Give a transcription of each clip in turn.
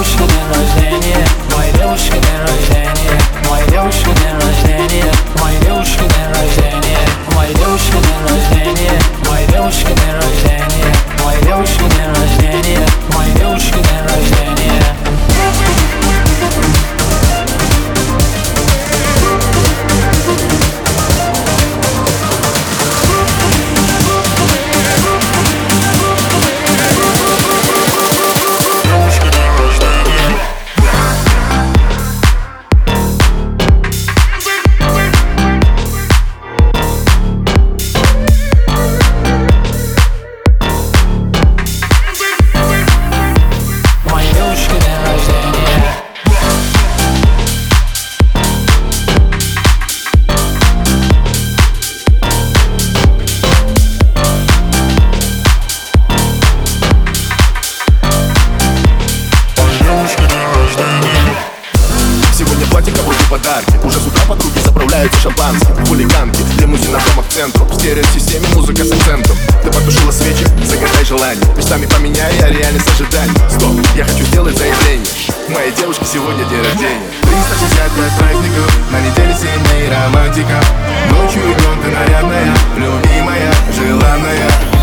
лучше день рождения подарки. Уже с утра подруги заправляются шампанским. Хулиганки, лимузин на дома к центру. В стереосистеме музыка с акцентом. Ты потушила свечи, загадай желание. Местами поменяй, я реальность ожиданий Стоп, я хочу сделать заявление. Моей девушке сегодня день рождения. 365 праздников, на неделе семей романтика. Ночью и днем ты нарядная, любимая, желанная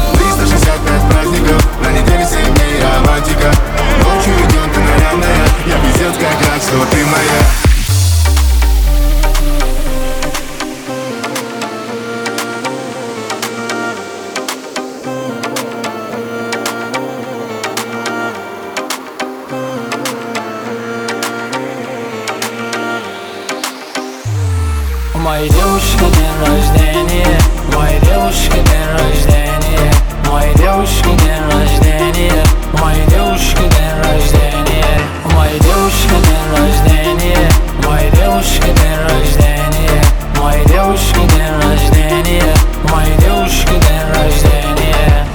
У моей девушки день рождения. У моей девушки день рождения. У моей девушки день рождения. У моей девушки день рождения. У моей девушки день рождения. У моей девушки день рождения. У моей девушки день рождения. У моей девушки день рождения.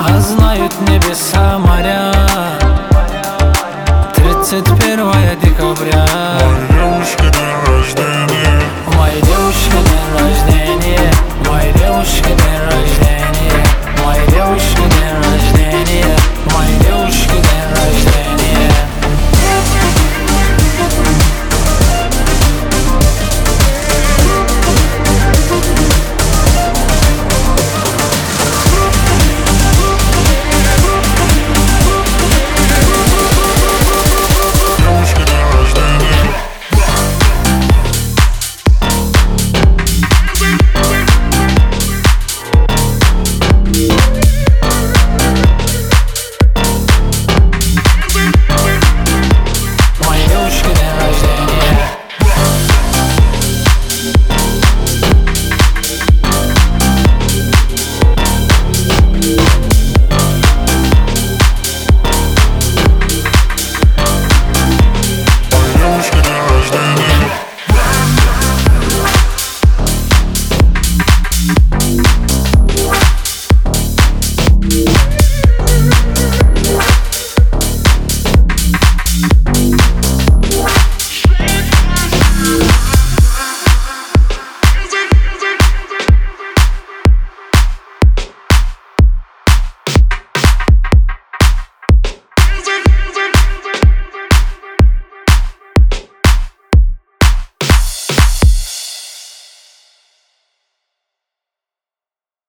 А знают небеса моря. Тридцать